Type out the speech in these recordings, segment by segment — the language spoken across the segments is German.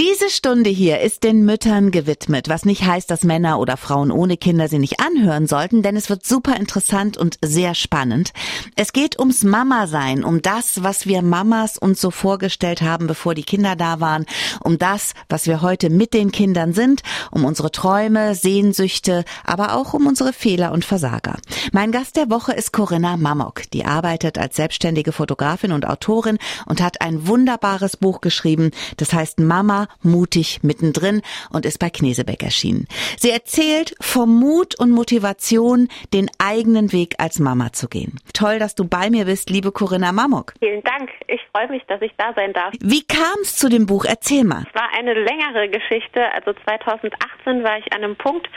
Diese Stunde hier ist den Müttern gewidmet, was nicht heißt, dass Männer oder Frauen ohne Kinder sie nicht anhören sollten, denn es wird super interessant und sehr spannend. Es geht ums Mama-Sein, um das, was wir Mamas uns so vorgestellt haben, bevor die Kinder da waren, um das, was wir heute mit den Kindern sind, um unsere Träume, Sehnsüchte, aber auch um unsere Fehler und Versager. Mein Gast der Woche ist Corinna Mamok. Die arbeitet als selbstständige Fotografin und Autorin und hat ein wunderbares Buch geschrieben, das heißt Mama mutig mittendrin und ist bei Knesebeck erschienen. Sie erzählt vom Mut und Motivation, den eigenen Weg als Mama zu gehen. Toll, dass du bei mir bist, liebe Corinna Mamok. Vielen Dank. Ich freue mich, dass ich da sein darf. Wie kam es zu dem Buch? Erzähl mal. Es war eine längere Geschichte. Also 2018 war ich an einem Punkt,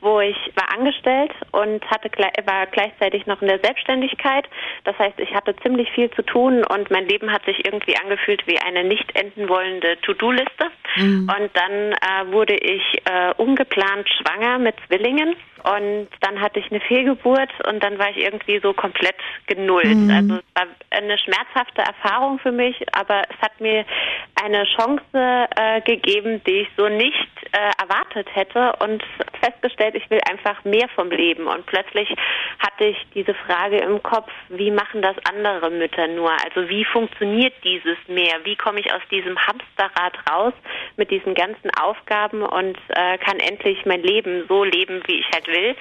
wo ich war angestellt und hatte war gleichzeitig noch in der Selbstständigkeit. Das heißt, ich hatte ziemlich viel zu tun und mein Leben hat sich irgendwie angefühlt wie eine nicht enden wollende To-Do-Liste. Mhm. Und dann äh, wurde ich äh, ungeplant schwanger mit Zwillingen und dann hatte ich eine Fehlgeburt und dann war ich irgendwie so komplett genullt. Mhm. Also es war eine schmerzhafte Erfahrung für mich, aber es hat mir eine Chance äh, gegeben, die ich so nicht äh, erwartet hätte und festgestellt, ich will einfach mehr vom Leben. Und plötzlich hatte ich diese Frage im Kopf, wie machen das andere Mütter nur? Also wie funktioniert dieses mehr? Wie komme ich aus diesem Hamsterrad raus mit diesen ganzen Aufgaben und äh, kann endlich mein Leben so leben, wie ich halt will?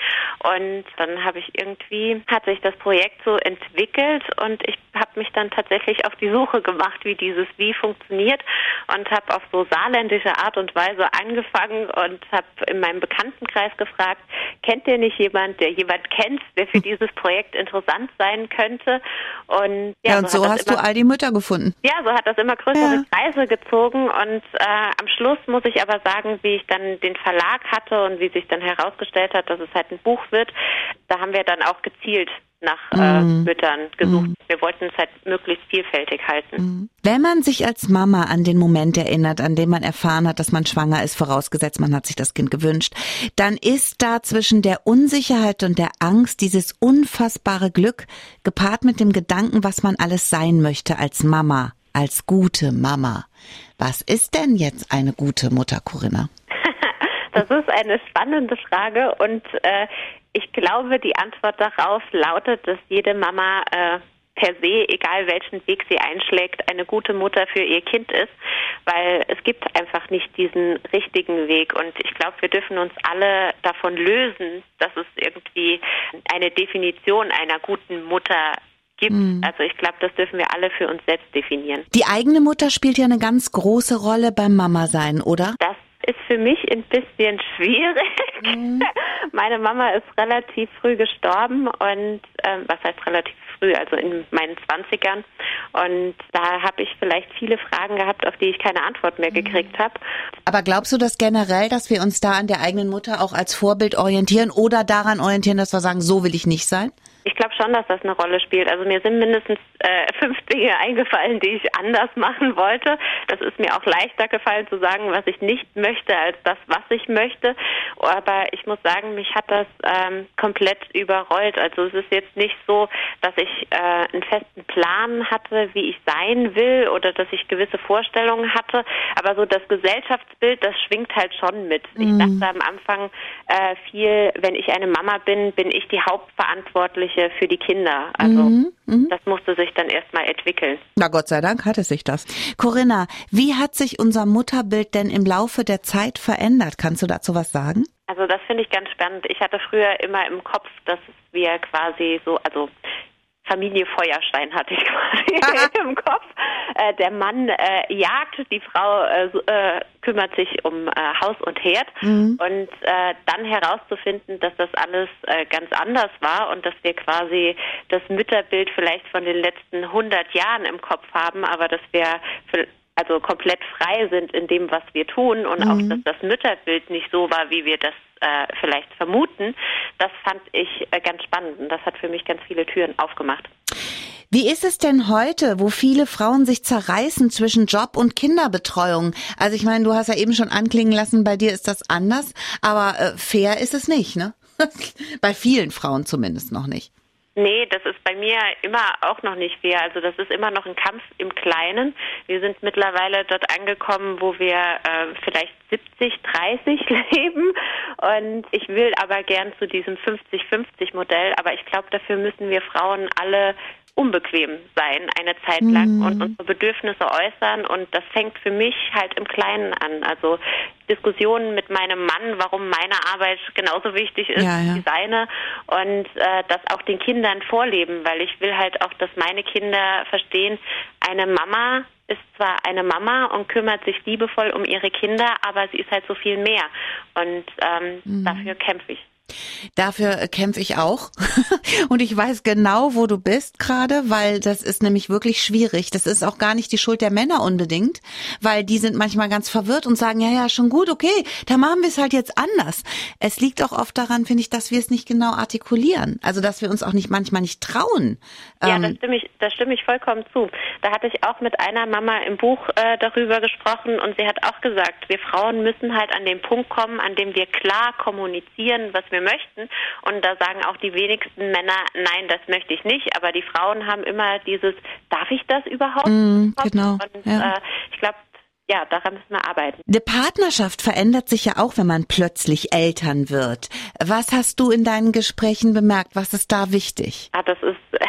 Und dann habe ich irgendwie, hat sich das Projekt so entwickelt und ich habe mich dann tatsächlich auf die Suche gemacht, wie dieses Wie funktioniert und habe auf so saarländische Art und Weise angefangen und habe in meinem Bekanntenkreis gefragt, kennt ihr nicht jemand, der jemand kennt, der für dieses Projekt interessant sein könnte? Und ja, ja und so, so hast immer, du all die Mütter gefunden. Ja, so hat das immer größere ja. Kreise gezogen und äh, am Schluss muss ich aber sagen, wie ich dann den Verlag hatte und wie sich dann herausgestellt hat, dass es halt ein Buch wird, da haben wir dann auch gezielt nach äh, mhm. Müttern gesucht. Mhm. Wir wollten es halt möglichst vielfältig halten. Mhm. Wenn man sich als Mama an den Moment erinnert, an dem man erfahren hat, dass man schwanger ist, vorausgesetzt man hat sich das Kind gewünscht, dann ist da zwischen der Unsicherheit und der Angst dieses unfassbare Glück gepaart mit dem Gedanken, was man alles sein möchte als Mama, als gute Mama. Was ist denn jetzt eine gute Mutter, Corinna? Das ist eine spannende Frage und äh, ich glaube, die Antwort darauf lautet, dass jede Mama äh, per se, egal welchen Weg sie einschlägt, eine gute Mutter für ihr Kind ist, weil es gibt einfach nicht diesen richtigen Weg. Und ich glaube, wir dürfen uns alle davon lösen, dass es irgendwie eine Definition einer guten Mutter gibt. Mhm. Also ich glaube, das dürfen wir alle für uns selbst definieren. Die eigene Mutter spielt ja eine ganz große Rolle beim Mama sein, oder? Das ist für mich ein bisschen schwierig. Mhm. Meine Mama ist relativ früh gestorben und ähm, was heißt relativ früh, also in meinen Zwanzigern. Und da habe ich vielleicht viele Fragen gehabt, auf die ich keine Antwort mehr mhm. gekriegt habe. Aber glaubst du das generell, dass wir uns da an der eigenen Mutter auch als Vorbild orientieren oder daran orientieren, dass wir sagen, so will ich nicht sein? Ich glaube schon, dass das eine Rolle spielt. Also mir sind mindestens äh, fünf Dinge eingefallen, die ich anders machen wollte. Das ist mir auch leichter gefallen zu sagen, was ich nicht möchte, als das, was ich möchte. Aber ich muss sagen, mich hat das ähm, komplett überrollt. Also es ist jetzt nicht so, dass ich äh, einen festen Plan hatte, wie ich sein will oder dass ich gewisse Vorstellungen hatte. Aber so das Gesellschaftsbild, das schwingt halt schon mit. Mhm. Ich dachte am Anfang äh, viel, wenn ich eine Mama bin, bin ich die Hauptverantwortliche Jugendliche für die Kinder. Also mhm, mhm. das musste sich dann erstmal entwickeln. Na Gott sei Dank hatte sich das. Corinna, wie hat sich unser Mutterbild denn im Laufe der Zeit verändert? Kannst du dazu was sagen? Also das finde ich ganz spannend. Ich hatte früher immer im Kopf, dass wir quasi so, also Familie Feuerstein hatte ich quasi im Kopf. Äh, der Mann äh, jagt, die Frau äh, äh kümmert sich um äh, Haus und Herd mhm. und äh, dann herauszufinden, dass das alles ganz anders war und dass wir quasi das Mütterbild vielleicht von den letzten 100 Jahren im Kopf haben, aber dass wir also komplett frei sind in dem, was wir tun und mhm. auch, dass das Mütterbild nicht so war, wie wir das äh, vielleicht vermuten, das fand ich äh, ganz spannend und das hat für mich ganz viele Türen aufgemacht. Wie ist es denn heute, wo viele Frauen sich zerreißen zwischen Job und Kinderbetreuung? Also ich meine, du hast ja eben schon anklingen lassen, bei dir ist das anders, aber äh, fair ist es nicht, ne? bei vielen Frauen zumindest noch nicht. Nee, das ist bei mir immer auch noch nicht fair. Also das ist immer noch ein Kampf im Kleinen. Wir sind mittlerweile dort angekommen, wo wir äh, vielleicht 70, 30 leben. Und ich will aber gern zu diesem 50-50 Modell. Aber ich glaube, dafür müssen wir Frauen alle unbequem sein eine Zeit lang mhm. und unsere Bedürfnisse äußern und das fängt für mich halt im Kleinen an. Also Diskussionen mit meinem Mann, warum meine Arbeit genauso wichtig ist ja, ja. wie seine und äh, das auch den Kindern vorleben, weil ich will halt auch, dass meine Kinder verstehen, eine Mama ist zwar eine Mama und kümmert sich liebevoll um ihre Kinder, aber sie ist halt so viel mehr und ähm, mhm. dafür kämpfe ich. Dafür kämpfe ich auch. Und ich weiß genau, wo du bist gerade, weil das ist nämlich wirklich schwierig. Das ist auch gar nicht die Schuld der Männer unbedingt, weil die sind manchmal ganz verwirrt und sagen, ja, ja, schon gut, okay, da machen wir es halt jetzt anders. Es liegt auch oft daran, finde ich, dass wir es nicht genau artikulieren. Also, dass wir uns auch nicht manchmal nicht trauen. Ja, ähm, das stimme ich, das stimme ich vollkommen zu. Da hatte ich auch mit einer Mama im Buch äh, darüber gesprochen und sie hat auch gesagt, wir Frauen müssen halt an den Punkt kommen, an dem wir klar kommunizieren, was wir möchten. Und da sagen auch die wenigsten Männer, nein, das möchte ich nicht. Aber die Frauen haben immer dieses, darf ich das überhaupt? Mm, genau. Und ja. äh, ich glaube, ja, daran müssen wir arbeiten. Die Partnerschaft verändert sich ja auch, wenn man plötzlich Eltern wird. Was hast du in deinen Gesprächen bemerkt? Was ist da wichtig? Ah, das ist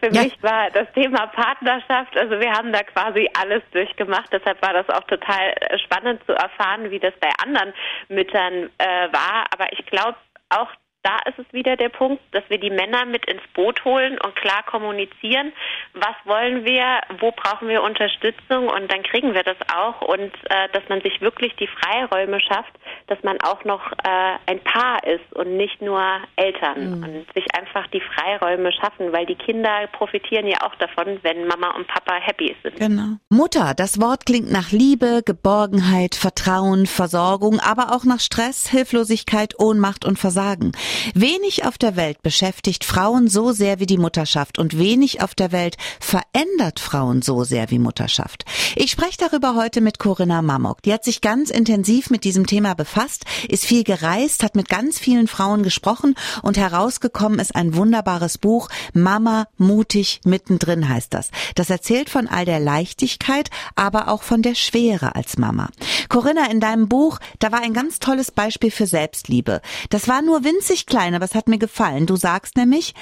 für ja. mich war das Thema Partnerschaft, also wir haben da quasi alles durchgemacht. Deshalb war das auch total äh, spannend zu erfahren, wie das bei anderen Müttern äh, war. Aber ich glaube auch da ist es wieder der Punkt, dass wir die Männer mit ins Boot holen und klar kommunizieren, was wollen wir, wo brauchen wir Unterstützung und dann kriegen wir das auch und äh, dass man sich wirklich die Freiräume schafft, dass man auch noch äh, ein Paar ist und nicht nur Eltern mhm. und sich einfach die Freiräume schaffen, weil die Kinder profitieren ja auch davon, wenn Mama und Papa happy sind. Genau. Mutter, das Wort klingt nach Liebe, Geborgenheit, Vertrauen, Versorgung, aber auch nach Stress, Hilflosigkeit, Ohnmacht und Versagen. Wenig auf der Welt beschäftigt Frauen so sehr wie die Mutterschaft und wenig auf der Welt verändert Frauen so sehr wie Mutterschaft. Ich spreche darüber heute mit Corinna Mamok. Die hat sich ganz intensiv mit diesem Thema befasst, ist viel gereist, hat mit ganz vielen Frauen gesprochen und herausgekommen ist ein wunderbares Buch, Mama mutig mittendrin heißt das. Das erzählt von all der Leichtigkeit, aber auch von der Schwere als Mama. Corinna, in deinem Buch, da war ein ganz tolles Beispiel für Selbstliebe. Das war nur winzig klein, aber es hat mir gefallen. Du sagst nämlich,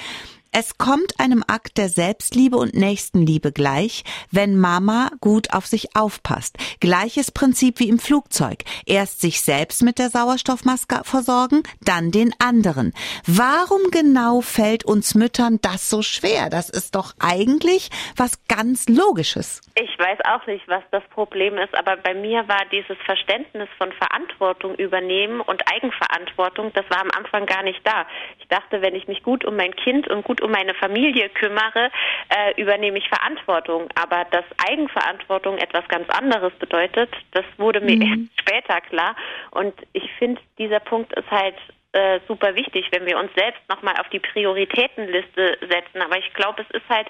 es kommt einem Akt der Selbstliebe und Nächstenliebe gleich, wenn Mama gut auf sich aufpasst. Gleiches Prinzip wie im Flugzeug. Erst sich selbst mit der Sauerstoffmaske versorgen, dann den anderen. Warum genau fällt uns Müttern das so schwer? Das ist doch eigentlich was ganz Logisches. Ich weiß auch nicht, was das Problem ist, aber bei mir war dieses Verständnis von Verantwortung übernehmen und Eigenverantwortung, das war am Anfang gar nicht da. Ich dachte, wenn ich mich gut um mein Kind und gut gut um meine Familie kümmere, äh, übernehme ich Verantwortung. Aber dass Eigenverantwortung etwas ganz anderes bedeutet, das wurde mir mhm. erst später klar. Und ich finde, dieser Punkt ist halt äh, super wichtig, wenn wir uns selbst nochmal auf die Prioritätenliste setzen. Aber ich glaube, es ist halt,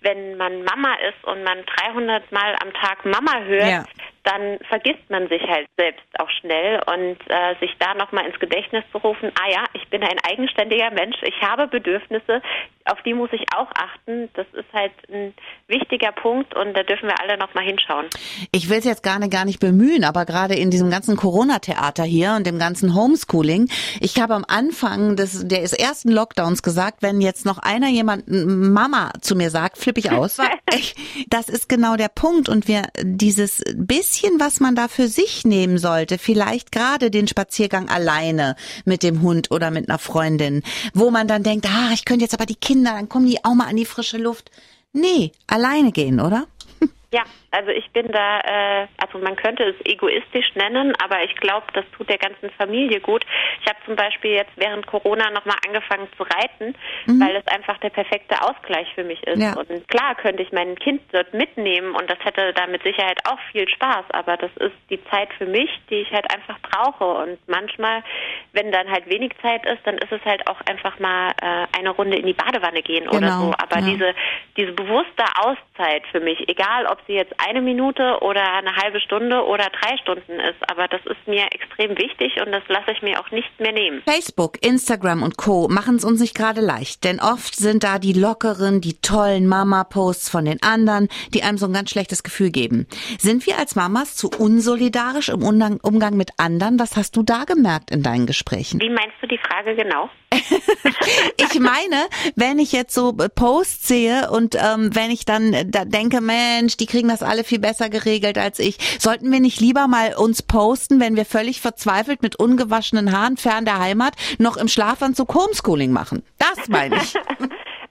wenn man Mama ist und man 300 Mal am Tag Mama hört, ja dann vergisst man sich halt selbst auch schnell und äh, sich da nochmal ins Gedächtnis zu rufen, ah ja, ich bin ein eigenständiger Mensch, ich habe Bedürfnisse, auf die muss ich auch achten. Das ist halt ein wichtiger Punkt und da dürfen wir alle nochmal hinschauen. Ich will es jetzt gar nicht, gar nicht bemühen, aber gerade in diesem ganzen Corona-Theater hier und dem ganzen Homeschooling, ich habe am Anfang des, des ersten Lockdowns gesagt, wenn jetzt noch einer jemand Mama zu mir sagt, flippe ich aus. das ist genau der Punkt und wir dieses bisschen bisschen, was man da für sich nehmen sollte. Vielleicht gerade den Spaziergang alleine mit dem Hund oder mit einer Freundin, wo man dann denkt, ah, ich könnte jetzt aber die Kinder, dann kommen die auch mal an die frische Luft. Nee, alleine gehen, oder? Ja, also ich bin da, äh, also man könnte es egoistisch nennen, aber ich glaube, das tut der ganzen Familie gut. Ich habe zum Beispiel jetzt während Corona nochmal angefangen zu reiten, mhm. weil es einfach der perfekte Ausgleich für mich ist. Ja. Und klar könnte ich mein Kind dort mitnehmen und das hätte da mit Sicherheit auch viel Spaß, aber das ist die Zeit für mich, die ich halt einfach brauche. Und manchmal, wenn dann halt wenig Zeit ist, dann ist es halt auch einfach mal äh, eine Runde in die Badewanne gehen genau. oder so. Aber ja. diese, diese bewusste Auszeit für mich, egal ob sie jetzt eine Minute oder eine halbe Stunde oder drei Stunden ist. Aber das ist mir extrem wichtig und das lasse ich mir auch nicht mehr nehmen. Facebook, Instagram und Co. machen es uns nicht gerade leicht, denn oft sind da die lockeren, die tollen Mama-Posts von den anderen, die einem so ein ganz schlechtes Gefühl geben. Sind wir als Mamas zu unsolidarisch im Umgang mit anderen? Was hast du da gemerkt in deinen Gesprächen? Wie meinst du die Frage genau? ich meine, wenn ich jetzt so Posts sehe und ähm, wenn ich dann da denke, Mensch, die kriegen das alle viel besser geregelt als ich, sollten wir nicht lieber mal uns posten, wenn wir völlig verzweifelt mit ungewaschenen Haaren fern der Heimat noch im Schlafanzug Homeschooling machen? Das meine ich.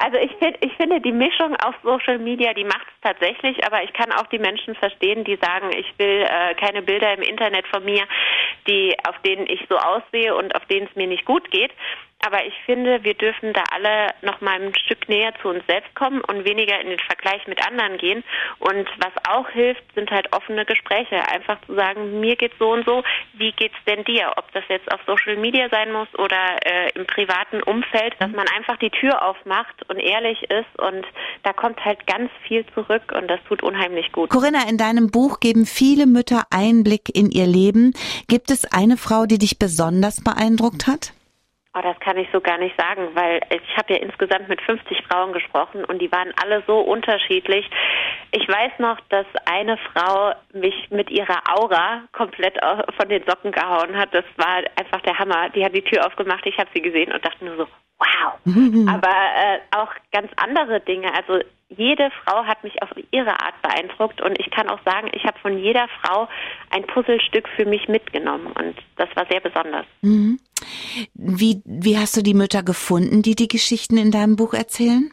Also ich finde, ich finde die Mischung auf Social Media, die macht es tatsächlich, aber ich kann auch die Menschen verstehen, die sagen, ich will äh, keine Bilder im Internet von mir, die auf denen ich so aussehe und auf denen es mir nicht gut geht. Aber ich finde, wir dürfen da alle noch mal ein Stück näher zu uns selbst kommen und weniger in den Vergleich mit anderen gehen. Und was auch hilft, sind halt offene Gespräche. Einfach zu sagen, mir geht's so und so, wie geht's denn dir? Ob das jetzt auf Social Media sein muss oder äh, im privaten Umfeld, dass man einfach die Tür aufmacht und ehrlich ist. Und da kommt halt ganz viel zurück und das tut unheimlich gut. Corinna, in deinem Buch geben viele Mütter Einblick in ihr Leben. Gibt es eine Frau, die dich besonders beeindruckt hat? Oh, das kann ich so gar nicht sagen, weil ich habe ja insgesamt mit 50 Frauen gesprochen und die waren alle so unterschiedlich. Ich weiß noch, dass eine Frau mich mit ihrer Aura komplett von den Socken gehauen hat. Das war einfach der Hammer. Die hat die Tür aufgemacht, ich habe sie gesehen und dachte nur so, wow. Aber äh, auch ganz andere Dinge. Also jede Frau hat mich auf ihre Art beeindruckt und ich kann auch sagen, ich habe von jeder Frau ein Puzzlestück für mich mitgenommen und das war sehr besonders. Mhm. Wie, wie hast du die Mütter gefunden, die die Geschichten in deinem Buch erzählen?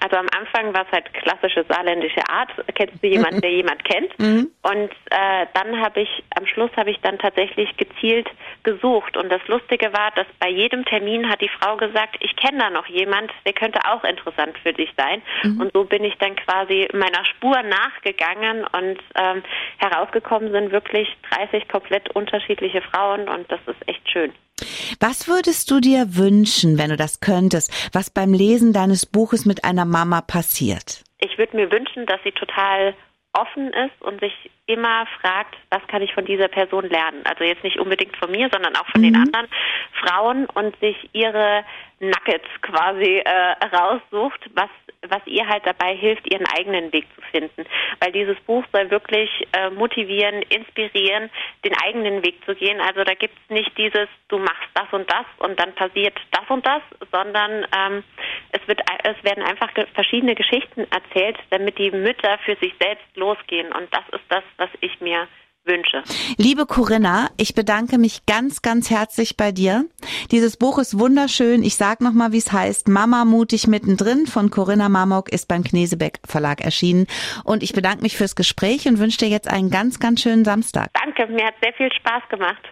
Also am Anfang war es halt klassische saarländische Art. Kennst du jemanden, der jemand kennt? Mhm. Und äh, dann habe ich, am Schluss habe ich dann tatsächlich gezielt gesucht. Und das Lustige war, dass bei jedem Termin hat die Frau gesagt, ich kenne da noch jemand, der könnte auch interessant für dich sein. Mhm. Und so bin ich dann quasi meiner Spur nachgegangen und ähm, herausgekommen sind wirklich 30 komplett unterschiedliche Frauen und das ist echt schön. Was würdest du dir wünschen, wenn du das könntest, was beim Lesen deines Buches mit einer Mama passiert? Ich würde mir wünschen, dass sie total offen ist und sich immer fragt, was kann ich von dieser Person lernen? Also jetzt nicht unbedingt von mir, sondern auch von mhm. den anderen Frauen und sich ihre Nuggets quasi äh, raussucht, was was ihr halt dabei hilft, ihren eigenen Weg zu finden. Weil dieses Buch soll wirklich äh, motivieren, inspirieren, den eigenen Weg zu gehen. Also da gibt es nicht dieses, du machst das und das und dann passiert das und das, sondern ähm, es, wird, es werden einfach verschiedene Geschichten erzählt, damit die Mütter für sich selbst losgehen. Und das ist das, was ich mir wünsche. Liebe Corinna, ich bedanke mich ganz, ganz herzlich bei dir. Dieses Buch ist wunderschön. Ich sag noch mal, wie es heißt. Mama mutig mittendrin von Corinna Marmok ist beim Knesebeck Verlag erschienen. Und ich bedanke mich fürs Gespräch und wünsche dir jetzt einen ganz, ganz schönen Samstag. Danke, mir hat sehr viel Spaß gemacht.